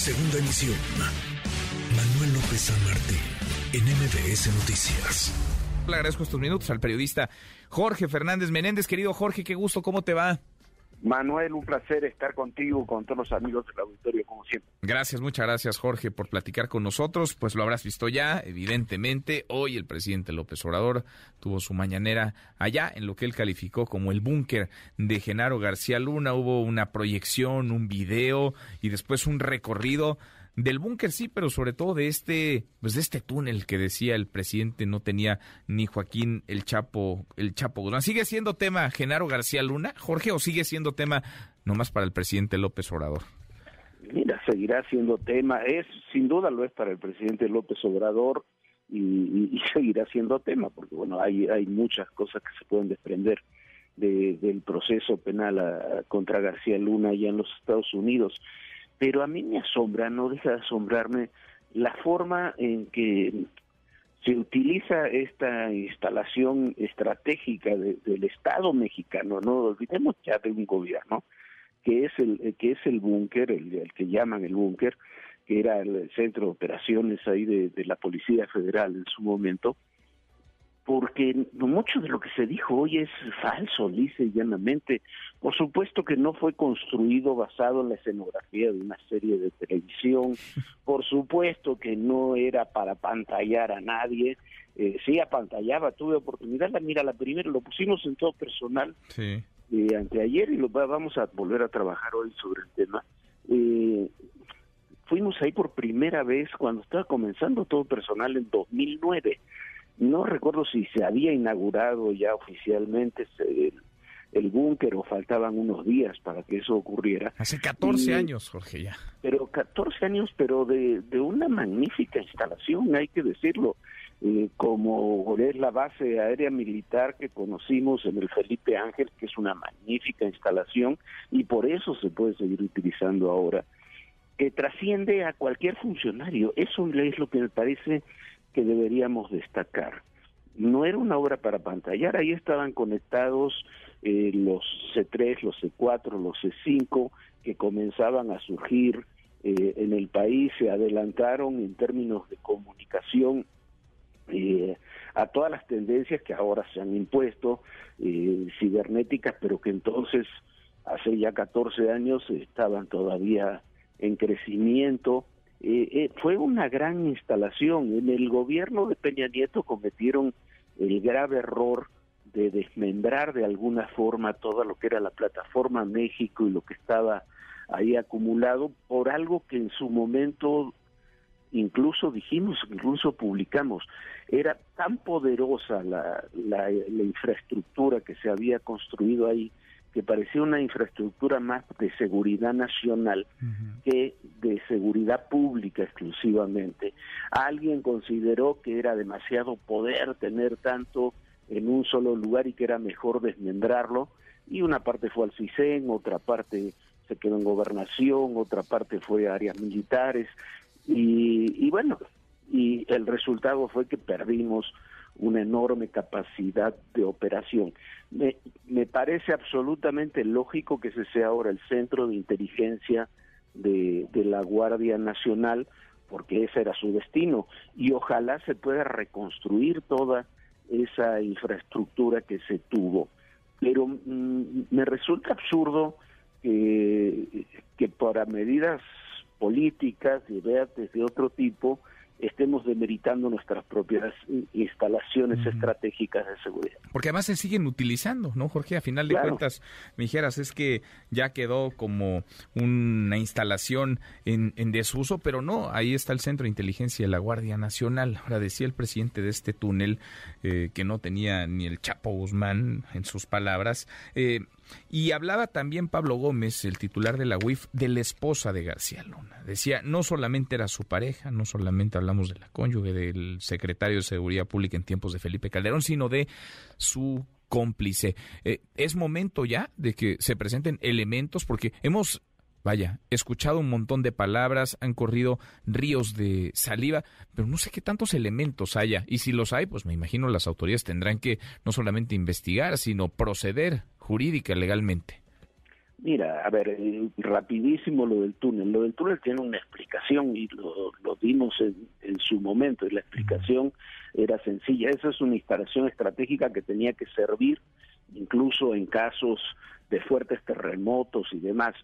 Segunda emisión. Manuel López San Martín, en MBS Noticias. Le agradezco estos minutos al periodista Jorge Fernández Menéndez. Querido Jorge, qué gusto, ¿cómo te va? Manuel, un placer estar contigo, con todos los amigos del auditorio, como siempre. Gracias, muchas gracias, Jorge, por platicar con nosotros. Pues lo habrás visto ya, evidentemente. Hoy el presidente López Obrador tuvo su mañanera allá, en lo que él calificó como el búnker de Genaro García Luna. Hubo una proyección, un video y después un recorrido del búnker sí, pero sobre todo de este, pues de este túnel que decía el presidente no tenía ni Joaquín el Chapo, el Chapo Guzmán. ¿Sigue siendo tema Genaro García Luna, Jorge, o sigue siendo tema nomás para el presidente López Obrador? Mira, seguirá siendo tema, es sin duda lo es para el presidente López Obrador y, seguirá siendo tema, porque bueno, hay, hay muchas cosas que se pueden desprender del proceso penal contra García Luna allá en los Estados Unidos pero a mí me asombra, no deja de asombrarme la forma en que se utiliza esta instalación estratégica del Estado mexicano, no olvidemos ya de un gobierno que es el que es el búnker, el, que llaman el búnker, que era el centro de operaciones ahí de la Policía Federal en su momento, porque mucho de lo que se dijo hoy es falso, dice llanamente. Por supuesto que no fue construido basado en la escenografía de una serie de televisión, por supuesto que no era para pantallar a nadie, eh, sí apantallaba, tuve oportunidad, la, mira, la primera lo pusimos en todo personal sí. eh, anteayer y lo vamos a volver a trabajar hoy sobre el tema. Eh, fuimos ahí por primera vez cuando estaba comenzando todo personal en 2009 no recuerdo si se había inaugurado ya oficialmente el, búnker o faltaban unos días para que eso ocurriera. Hace 14 años, Jorge, ya. Pero 14 años, pero de, de una magnífica instalación, hay que decirlo. Eh, como es la base aérea militar que conocimos en el Felipe Ángel, que es una magnífica instalación y por eso se puede seguir utilizando ahora, que trasciende a cualquier funcionario. Eso es lo que me parece que deberíamos destacar. No era una obra para pantallar, ahí estaban conectados eh, los C3, los C4, los C5 que comenzaban a surgir eh, en el país, se adelantaron en términos de comunicación eh, a todas las tendencias que ahora se han impuesto, cibernéticas, pero que entonces, hace ya 14 años, estaban todavía en crecimiento eh, eh, fue una gran instalación. En el gobierno de Peña Nieto cometieron el grave error de desmembrar de alguna forma todo lo que era la plataforma México y lo que estaba ahí acumulado por algo que en su momento incluso dijimos, incluso publicamos, era tan poderosa la, la infraestructura que se había construido ahí que parecía una infraestructura más de seguridad nacional que de seguridad pública exclusivamente. Alguien consideró que era demasiado poder tener tanto en un solo lugar y que era mejor desmembrarlo, y una parte fue al CISEN, otra parte se quedó en gobernación, otra parte fue a áreas militares, y, y bueno, y el resultado fue que perdimos una enorme capacidad de operación. Me, me parece absolutamente lógico que ese sea ahora el centro de inteligencia de, de la Guardia Nacional, porque ese era su destino, y ojalá se pueda reconstruir toda esa infraestructura que se tuvo. Pero mm, me resulta absurdo que, que para medidas políticas, de de otro tipo, estemos demeritando nuestras propias instalaciones estratégicas de seguridad. Porque además se siguen utilizando, ¿no, Jorge? A final de cuentas, me dijeras, es que ya quedó como una instalación en, desuso, pero no, ahí está el Centro de Inteligencia de la Guardia Nacional. Ahora decía el presidente de este túnel eh, que no tenía ni el Chapo Guzmán en sus palabras. Eh, y hablaba también Pablo Gómez, el titular de la UIF, de la esposa de García Luna. Decía, no solamente era su pareja, no solamente hablamos de la cónyuge del secretario de Seguridad Pública en tiempos de Felipe Calderón, sino de su cómplice. Eh, es momento ya de que se presenten elementos, porque hemos Vaya, escuchado un montón de palabras, han corrido ríos de saliva, pero no sé qué tantos elementos haya. Y si los hay, pues me imagino las autoridades tendrán que no solamente investigar, sino proceder jurídica, legalmente. Mira, a ver, eh, rapidísimo lo del túnel. Lo del túnel tiene una explicación y lo, lo dimos en, en, su momento y la explicación era sencilla. Esa es una instalación estratégica que tenía que servir incluso en casos de fuertes terremotos y demás.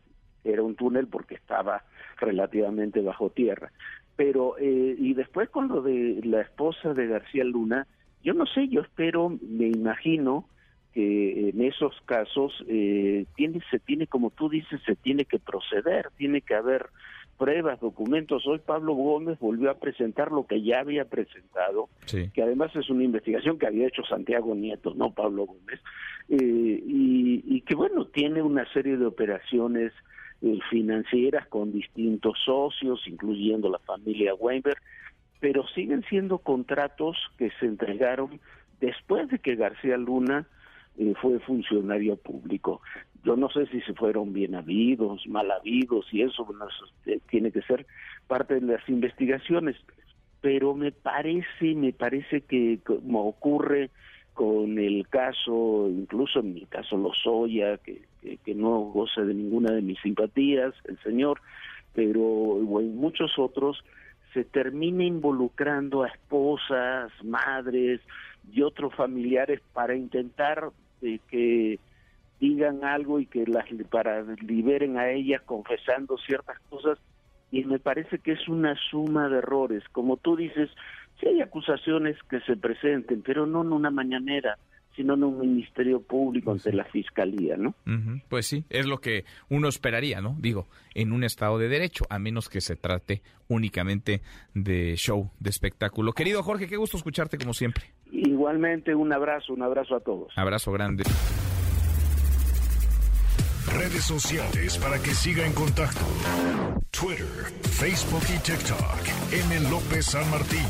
Era un túnel porque estaba relativamente bajo tierra. Pero, eh, y después con lo de la esposa de García Luna, yo no sé, yo espero, me imagino, que en esos casos eh, tiene, se tiene, como tú dices, se tiene que proceder, tiene que haber pruebas, documentos. Hoy Pablo Gómez volvió a presentar lo que ya había presentado, que además es una investigación que había hecho Santiago Nieto, no Pablo Gómez, eh, y, y, que bueno, tiene una serie de operaciones eh, financieras con distintos socios, incluyendo la familia Weinberg, pero siguen siendo contratos que se entregaron después de que García Luna eh, fue funcionario público. Yo no sé si se fueron bien habidos, mal habidos, y eso, eh, tiene que ser parte de las investigaciones. Pero me parece, me parece que como ocurre con el caso, incluso en mi caso Lozoya, que, que, que no goza de ninguna de mis simpatías, el señor, pero en muchos otros se termina involucrando a esposas, madres y otros familiares para intentar de que digan algo y que las para liberen a ellas confesando ciertas cosas y me parece que es una suma de errores como tú dices si hay acusaciones que se presenten pero no en una mañanera sino en un ministerio público ante la fiscalía, ¿no? Pues sí, es lo que uno esperaría, ¿no? Digo, en un estado de derecho, a menos que se trate únicamente de show, de espectáculo. Querido Jorge, qué gusto escucharte como siempre. Igualmente, un abrazo, un abrazo a todos. Abrazo grande. Redes sociales para que siga en contacto: Twitter, Facebook y TikTok. M. López San Martín.